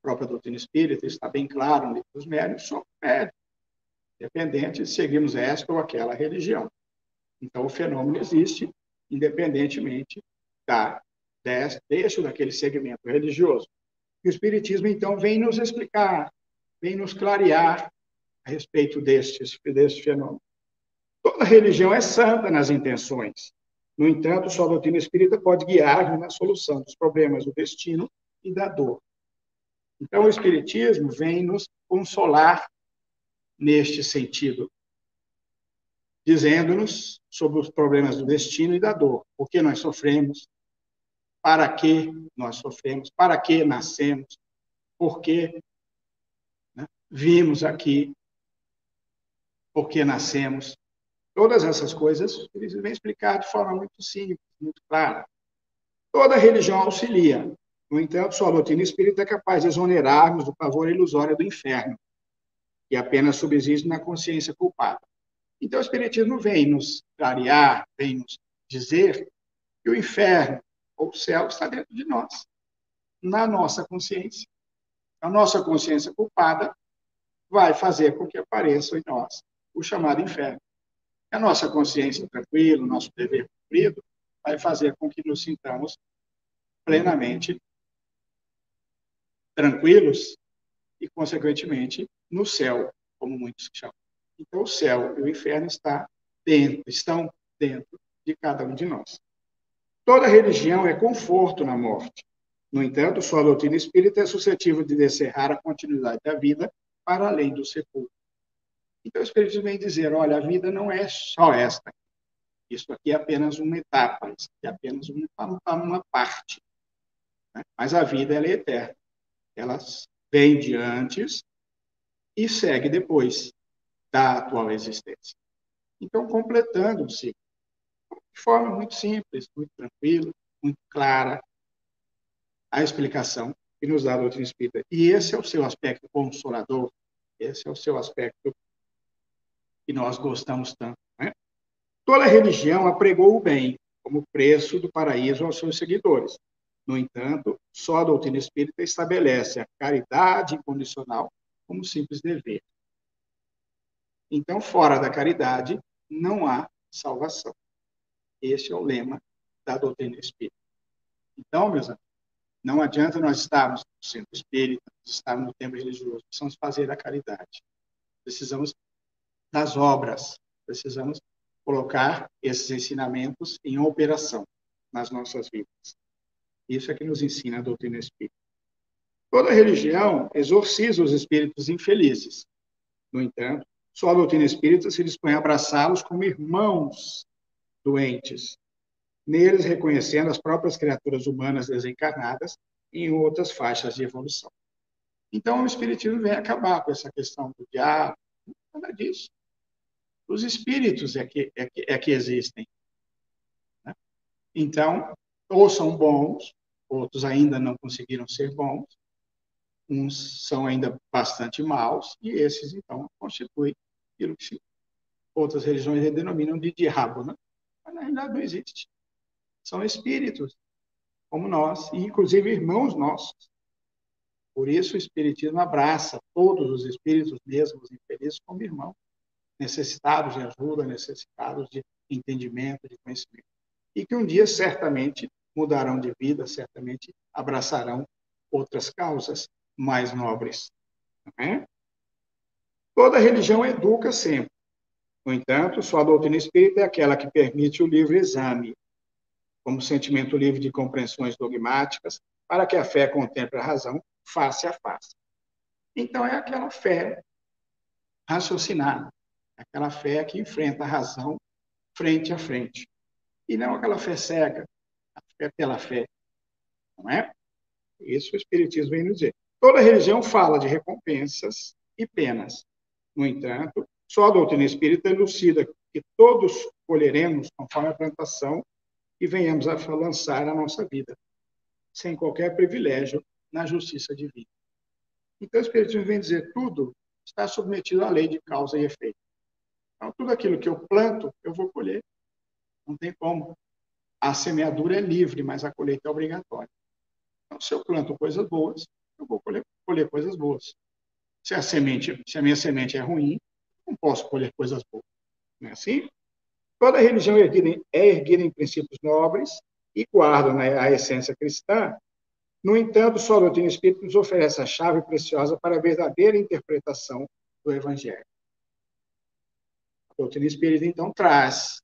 C: própria doutrina espírita, está bem claro no livro dos médios, somos médios, independente de seguirmos esta ou aquela religião. Então, o fenômeno existe, independentemente da, deste ou daquele segmento religioso. E o Espiritismo, então, vem nos explicar, vem nos clarear a respeito deste, deste fenômeno. Toda religião é santa nas intenções. No entanto, só a doutrina espírita pode guiar na solução dos problemas do destino e da dor. Então, o Espiritismo vem nos consolar neste sentido, dizendo-nos sobre os problemas do destino e da dor, por que nós sofremos, para que nós sofremos, para que nascemos, por que né, vimos aqui porque nascemos. Todas essas coisas eles vêm explicar de forma muito simples, muito clara. Toda religião auxilia. No entanto, só a doutrina espírita é capaz de exonerar-nos do pavor ilusório do inferno, que apenas subsiste na consciência culpada. Então, o Espiritismo vem nos clarear, vem nos dizer que o inferno ou o céu está dentro de nós, na nossa consciência. A nossa consciência culpada vai fazer com que apareça em nós o chamado inferno. A nossa consciência tranquila, o nosso dever cumprido, vai fazer com que nos sintamos plenamente tranquilos e, consequentemente, no céu, como muitos chamam. Então, o céu e o inferno está dentro, estão dentro de cada um de nós. Toda religião é conforto na morte. No entanto, sua doutrina espírita é suscetível de descerrar a continuidade da vida para além do sepulcro. Então, o Espiritismo vem dizer: olha, a vida não é só esta. Isso aqui é apenas uma etapa, isso aqui é apenas uma, uma parte. Né? Mas a vida ela é eterna. Ela vem de antes e segue depois da atual existência. Então, completando-se de forma muito simples, muito tranquila, muito clara, a explicação que nos dá a doutrina espírita. E esse é o seu aspecto consolador, esse é o seu aspecto que nós gostamos tanto. Né? Toda religião apregou o bem, como preço do paraíso aos seus seguidores. No entanto, só a doutrina espírita estabelece a caridade incondicional como simples dever. Então, fora da caridade, não há salvação. Esse é o lema da doutrina espírita. Então, meus amigos, não adianta nós estarmos no centro espírita, estarmos no tempo religioso, precisamos fazer a caridade. Precisamos das obras, precisamos colocar esses ensinamentos em operação nas nossas vidas. Isso é que nos ensina a doutrina espírita. Toda religião exorciza os espíritos infelizes. No entanto, só a doutrina espírita se dispõe a abraçá-los como irmãos doentes, neles reconhecendo as próprias criaturas humanas desencarnadas em outras faixas de evolução. Então, o Espiritismo vem acabar com essa questão do diabo, nada disso. Os espíritos é que, é que, é que existem. Né? Então, ou são bons, outros ainda não conseguiram ser bons, uns são ainda bastante maus, e esses, então, constituem aquilo que outras religiões denominam de diabo, né? mas na realidade não existe. São espíritos, como nós, e inclusive irmãos nossos. Por isso o Espiritismo abraça todos os espíritos, mesmo os infelizes, como irmãos necessitados de ajuda, necessitados de entendimento, de conhecimento. E que um dia certamente mudarão de vida, certamente abraçarão outras causas mais nobres. É? Toda religião educa sempre. No entanto, sua doutrina espírita é aquela que permite o livre exame, como sentimento livre de compreensões dogmáticas, para que a fé contemple a razão face a face. Então, é aquela fé raciocinada, aquela fé que enfrenta a razão frente a frente. E não aquela fé cega, fé pela fé. Não é? Isso o Espiritismo vem nos dizer. Toda religião fala de recompensas e penas. No entanto, só a doutrina espírita elucida que todos colheremos conforme a plantação e venhamos a lançar a nossa vida, sem qualquer privilégio na justiça divina. Então, o Espiritismo vem dizer tudo está submetido à lei de causa e efeito. Então, tudo aquilo que eu planto, eu vou colher. Não tem como. A semeadura é livre, mas a colheita é obrigatória. Então, se eu planto coisas boas, eu vou colher, colher coisas boas. Se a semente, se a minha semente é ruim, não posso colher coisas boas. Não é assim? Toda religião é erguida, em, é erguida em princípios nobres e guarda né, a essência cristã. No entanto, só a doutrina espírita nos oferece a chave preciosa para a verdadeira interpretação do Evangelho doutrina espírita, então, traz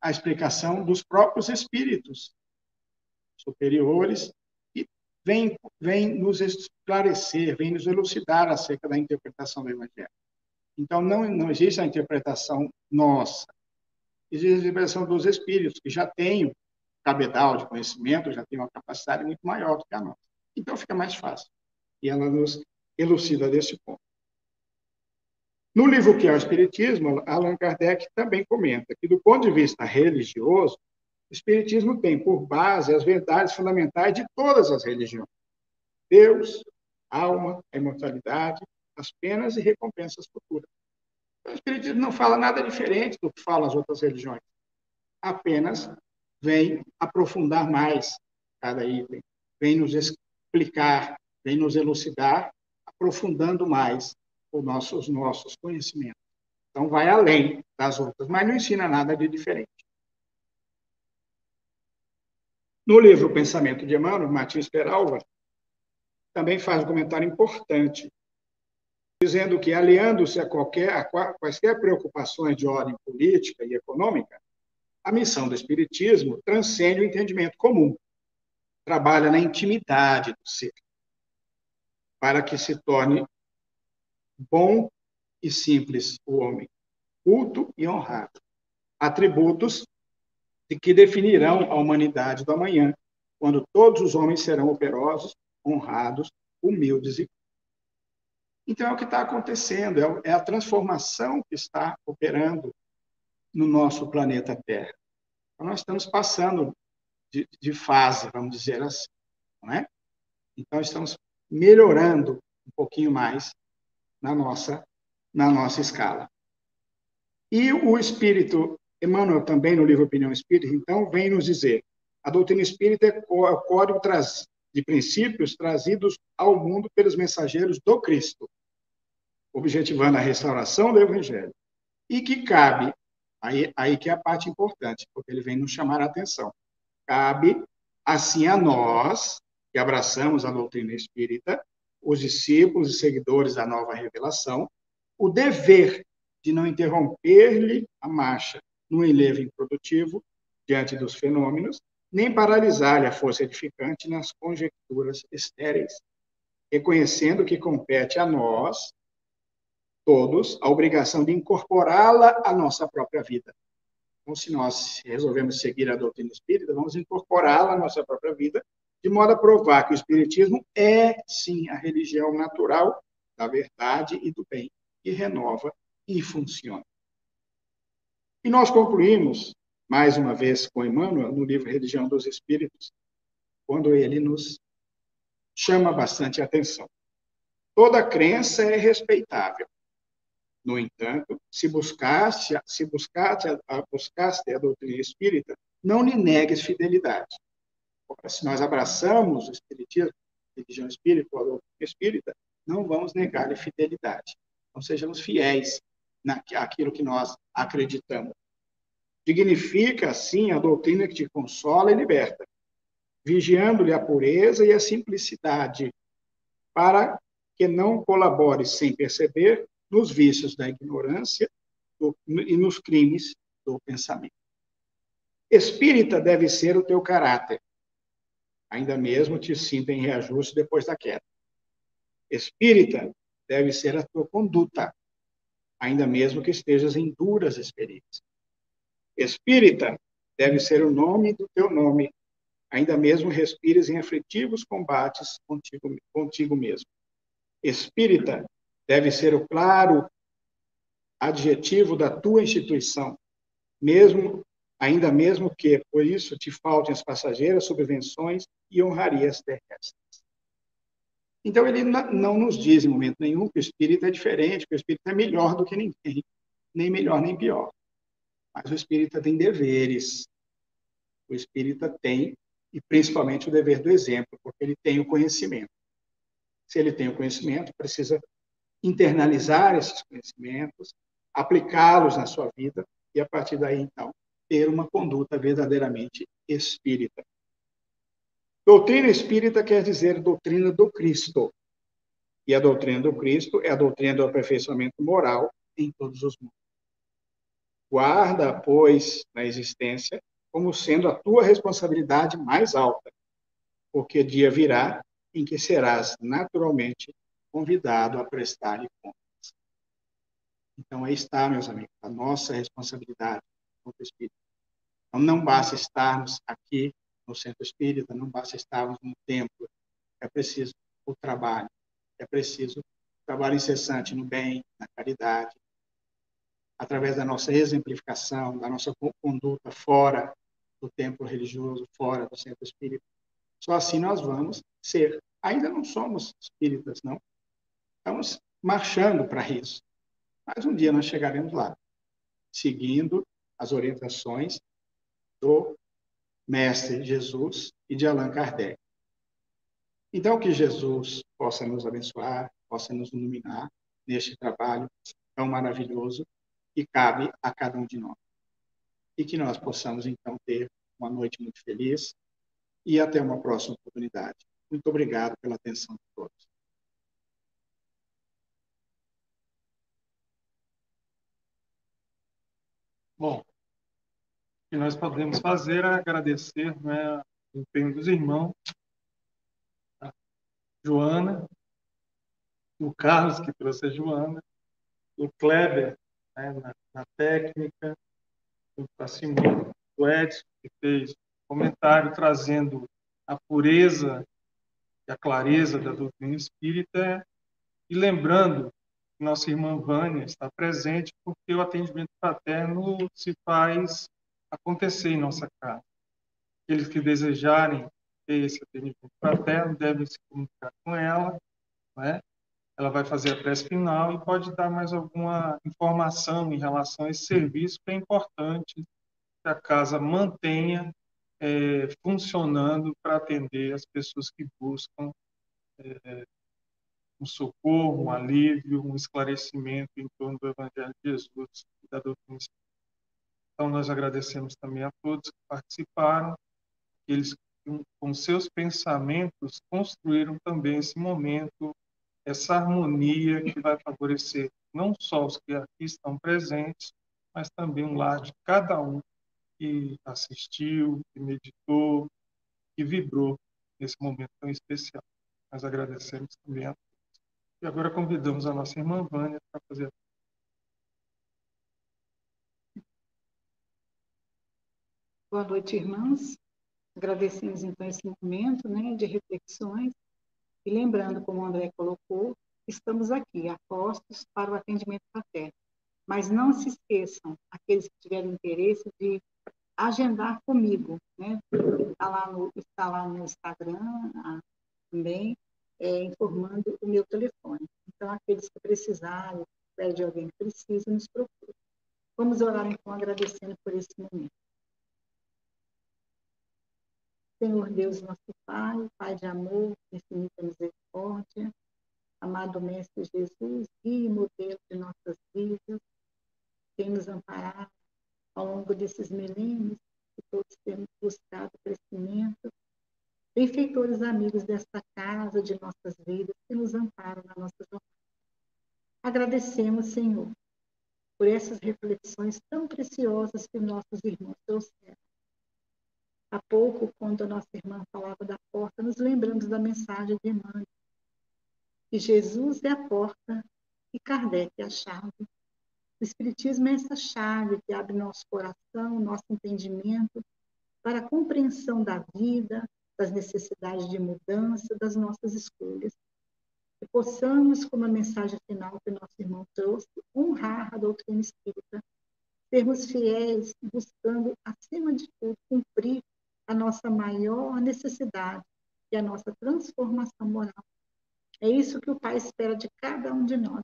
C: a explicação dos próprios espíritos superiores e vem, vem nos esclarecer, vem nos elucidar acerca da interpretação do Evangelho. Então, não, não existe a interpretação nossa, existe a interpretação dos espíritos, que já têm cabedal de conhecimento, já têm uma capacidade muito maior do que a nossa. Então, fica mais fácil. E ela nos elucida desse ponto. No livro que é o Espiritismo, Allan Kardec também comenta que, do ponto de vista religioso, o Espiritismo tem por base as verdades fundamentais de todas as religiões: Deus, alma, imortalidade, as penas e recompensas futuras. Então, o Espiritismo não fala nada diferente do que falam as outras religiões, apenas vem aprofundar mais cada item, vem nos explicar, vem nos elucidar, aprofundando mais os nossos, conhecimentos. Então, vai além das outras, mas não ensina nada de diferente. No livro Pensamento de Emmanuel, Martins Peralva também faz um comentário importante, dizendo que, aliando-se a, qualquer, a quaisquer preocupações de ordem política e econômica, a missão do Espiritismo transcende o entendimento comum, trabalha na intimidade do ser, para que se torne bom e simples o homem, culto e honrado. Atributos de que definirão a humanidade do amanhã, quando todos os homens serão operosos, honrados, humildes e então é o que está acontecendo, é, é a transformação que está operando no nosso planeta Terra. Então, nós estamos passando de, de fase, vamos dizer assim, não é? Então estamos melhorando um pouquinho mais na nossa, na nossa escala. E o espírito Emmanuel, também no livro Opinião Espírita, então, vem nos dizer: a doutrina espírita é o código de princípios trazidos ao mundo pelos mensageiros do Cristo, objetivando a restauração do Evangelho, e que cabe, aí, aí que é a parte importante, porque ele vem nos chamar a atenção, cabe, assim, a nós, que abraçamos a doutrina espírita, os discípulos e seguidores da nova revelação, o dever de não interromper-lhe a marcha no enlevo improdutivo diante dos fenômenos, nem paralisar-lhe a força edificante nas conjecturas estéreis, reconhecendo que compete a nós, todos, a obrigação de incorporá-la à nossa própria vida. Então, se nós resolvemos seguir a doutrina espírita, vamos incorporá-la à nossa própria vida, de modo a provar que o espiritismo é, sim, a religião natural da verdade e do bem, que renova e funciona. E nós concluímos, mais uma vez, com Emmanuel, no livro Religião dos Espíritos, quando ele nos chama bastante atenção. Toda crença é respeitável. No entanto, se buscaste, se buscaste, buscaste a doutrina espírita, não lhe negues fidelidade. Se nós abraçamos o espiritismo, a religião espírita, a doutrina espírita, não vamos negar-lhe fidelidade. Então, sejamos fiéis naquilo que nós acreditamos. Dignifica, assim, a doutrina que te consola e liberta, vigiando-lhe a pureza e a simplicidade, para que não colabore sem perceber nos vícios da ignorância e nos crimes do pensamento. Espírita deve ser o teu caráter, ainda mesmo te sinta em reajuste depois da queda. Espírita deve ser a tua conduta, ainda mesmo que estejas em duras experiências. Espírita deve ser o nome do teu nome, ainda mesmo respires em aflitivos combates contigo, contigo mesmo. Espírita deve ser o claro adjetivo da tua instituição, mesmo ainda mesmo que por isso te faltem as passageiras subvenções e honrarias terrestres. Então, ele não nos diz em momento nenhum que o espírito é diferente, que o espírito é melhor do que ninguém, nem melhor nem pior. Mas o espírita tem deveres. O espírita tem, e principalmente o dever do exemplo, porque ele tem o conhecimento. Se ele tem o conhecimento, precisa internalizar esses conhecimentos, aplicá-los na sua vida e, a partir daí, então, ter uma conduta verdadeiramente espírita. Doutrina espírita quer dizer doutrina do Cristo. E a doutrina do Cristo é a doutrina do aperfeiçoamento moral em todos os mundos. Guarda, pois, na existência como sendo a tua responsabilidade mais alta, porque dia virá em que serás naturalmente convidado a prestar-lhe contas. Então, aí está, meus amigos, a nossa responsabilidade com o Espírito. Então, não basta estarmos aqui no centro espírita, não basta estarmos no templo, é preciso o trabalho, é preciso trabalho incessante no bem, na caridade, através da nossa exemplificação, da nossa conduta fora do templo religioso, fora do centro espírita. Só assim nós vamos ser. Ainda não somos espíritas, não. Estamos marchando para isso. Mas um dia nós chegaremos lá, seguindo as orientações do Mestre Jesus e de Allan Kardec. Então, que Jesus possa nos abençoar, possa nos iluminar neste trabalho tão maravilhoso que cabe a cada um de nós. E que nós possamos, então, ter uma noite muito feliz e até uma próxima oportunidade. Muito obrigado pela atenção de todos.
A: Bom, que nós podemos fazer é agradecer né, o empenho dos irmãos, a Joana, o Carlos, que trouxe a Joana, o Kleber, né, na, na, técnica, a Simone, o Edson, que fez comentário trazendo a pureza e a clareza da doutrina espírita, e lembrando que nossa irmã Vânia está presente, porque o atendimento fraterno se faz acontecer em nossa casa. Aqueles que desejarem ter esse atendimento fraterno devem se comunicar com ela, né? Ela vai fazer a prece final e pode dar mais alguma informação em relação a esse serviço que é importante que a casa mantenha é, funcionando para atender as pessoas que buscam é, um socorro, um alívio, um esclarecimento em torno do Evangelho de Jesus e da doutrina espírita. Então, nós agradecemos também a todos que participaram, eles, com seus pensamentos, construíram também esse momento, essa harmonia que vai favorecer não só os que aqui estão presentes, mas também um lar de cada um que assistiu, que meditou, que vibrou nesse momento tão especial. Nós agradecemos também a todos. E agora convidamos a nossa irmã Vânia para fazer a
D: Boa noite, irmãs. Agradecemos então esse momento né, de reflexões e lembrando, como o André colocou, estamos aqui, apostos para o atendimento fraterno. Mas não se esqueçam, aqueles que tiverem interesse, de agendar comigo, né? Está lá no, está lá no Instagram ah, também, é, informando o meu telefone. Então, aqueles que precisarem, pede alguém que precisa, nos procure. Vamos orar então agradecendo por esse momento. Senhor Deus, nosso Pai, Pai de amor, infinita misericórdia, amado Mestre Jesus, guia e modelo de nossas vidas, tem nos amparado ao longo desses milênios, que todos temos buscado crescimento, benfeitores amigos desta casa, de nossas vidas, que nos amparam na nossa jornada. Agradecemos, Senhor, por essas reflexões tão preciosas que nossos irmãos trouxeram Há pouco, quando a nossa irmã falava da porta, nos lembramos da mensagem de Emmanuel, que Jesus é a porta e Kardec é a chave. O Espiritismo é essa chave que abre nosso coração, nosso entendimento para a compreensão da vida, das necessidades de mudança, das nossas escolhas. Que possamos, como a mensagem final que nosso irmão trouxe, honrar a doutrina espírita, sermos fiéis, buscando, acima de tudo, cumprir a nossa maior necessidade e a nossa transformação moral. É isso que o Pai espera de cada um de nós.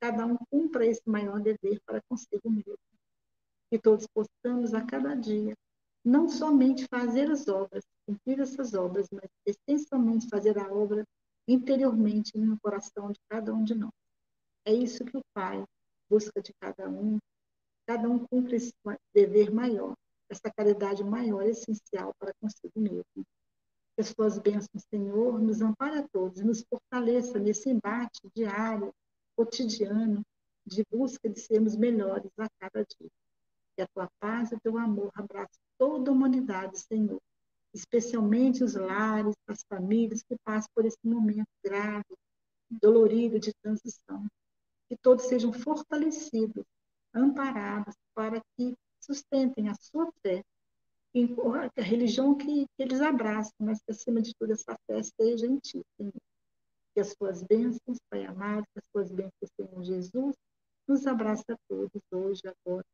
D: Cada um cumpra esse maior dever para consigo mesmo. Que todos possamos a cada dia não somente fazer as obras, cumprir essas obras, mas essencialmente fazer a obra interiormente no coração de cada um de nós. É isso que o Pai busca de cada um. Cada um cumpre esse dever maior essa caridade maior, essencial para consigo mesmo. Que as tuas bênçãos, Senhor, nos ampare a todos e nos fortaleça nesse embate diário, cotidiano, de busca de sermos melhores a cada dia. Que a tua paz e o teu amor abrace toda a humanidade, Senhor, especialmente os lares, as famílias que passam por esse momento grave, dolorido de transição. Que todos sejam fortalecidos, amparados, para que sustentem a sua fé em a religião que, que eles abraçam, mas que acima de tudo essa fé esteja em ti, Senhor. Que as suas bênçãos, Pai amado, que as suas bênçãs, Senhor Jesus, nos abraça a todos hoje, agora